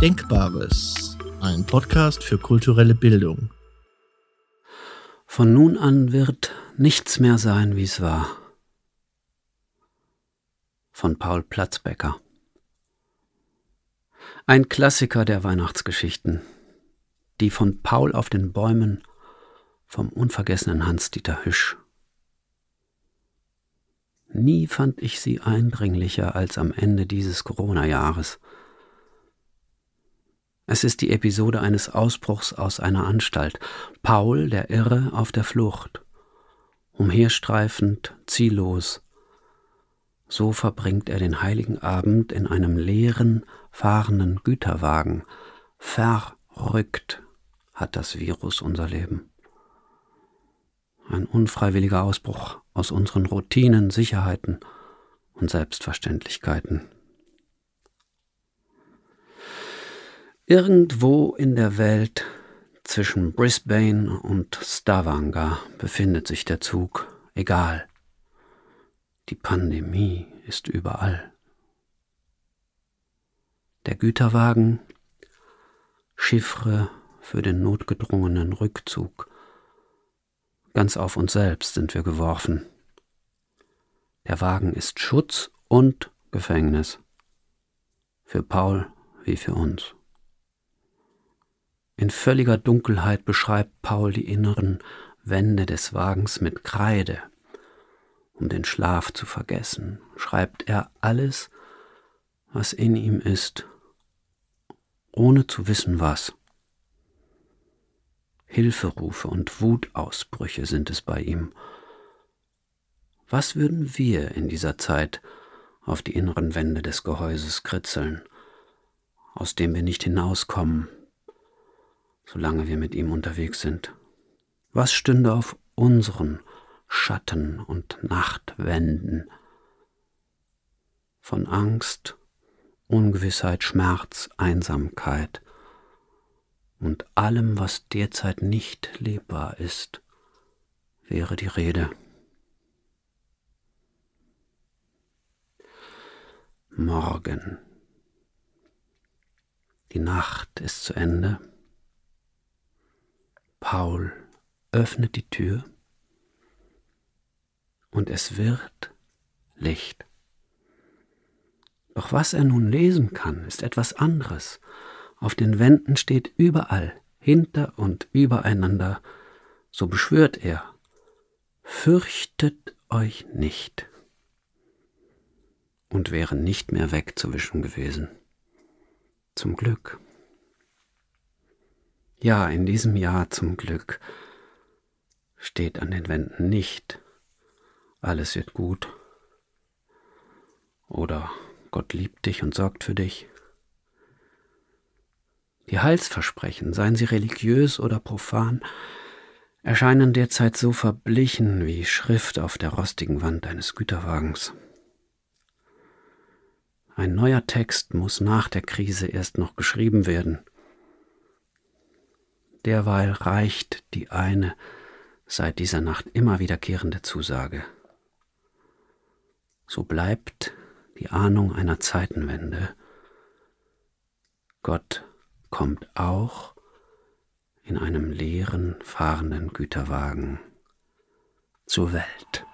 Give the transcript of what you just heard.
Denkbares, ein Podcast für kulturelle Bildung. Von nun an wird nichts mehr sein, wie es war. Von Paul Platzbecker. Ein Klassiker der Weihnachtsgeschichten. Die von Paul auf den Bäumen vom unvergessenen Hans-Dieter Hüsch. Nie fand ich sie eindringlicher als am Ende dieses Corona-Jahres. Es ist die Episode eines Ausbruchs aus einer Anstalt. Paul, der Irre, auf der Flucht. Umherstreifend, ziellos. So verbringt er den heiligen Abend in einem leeren, fahrenden Güterwagen. Verrückt hat das Virus unser Leben. Ein unfreiwilliger Ausbruch aus unseren Routinen, Sicherheiten und Selbstverständlichkeiten. Irgendwo in der Welt zwischen Brisbane und Stavanger befindet sich der Zug, egal. Die Pandemie ist überall. Der Güterwagen, Chiffre für den notgedrungenen Rückzug. Ganz auf uns selbst sind wir geworfen. Der Wagen ist Schutz und Gefängnis. Für Paul wie für uns. In völliger Dunkelheit beschreibt Paul die inneren Wände des Wagens mit Kreide. Um den Schlaf zu vergessen, schreibt er alles, was in ihm ist, ohne zu wissen was. Hilferufe und Wutausbrüche sind es bei ihm. Was würden wir in dieser Zeit auf die inneren Wände des Gehäuses kritzeln, aus dem wir nicht hinauskommen, solange wir mit ihm unterwegs sind? Was stünde auf unseren Schatten und Nachtwänden? Von Angst, Ungewissheit, Schmerz, Einsamkeit und allem, was derzeit nicht lebbar ist, wäre die Rede. Morgen. Die Nacht ist zu Ende. Paul öffnet die Tür und es wird Licht. Doch was er nun lesen kann, ist etwas anderes. Auf den Wänden steht überall, hinter und übereinander, so beschwört er, fürchtet euch nicht, und wäre nicht mehr wegzuwischen gewesen. Zum Glück. Ja, in diesem Jahr zum Glück steht an den Wänden nicht alles wird gut oder Gott liebt dich und sorgt für dich. Die Heilsversprechen, seien sie religiös oder profan, erscheinen derzeit so verblichen wie Schrift auf der rostigen Wand eines Güterwagens. Ein neuer Text muss nach der Krise erst noch geschrieben werden – Derweil reicht die eine seit dieser Nacht immer wiederkehrende Zusage. So bleibt die Ahnung einer Zeitenwende. Gott kommt auch in einem leeren, fahrenden Güterwagen zur Welt.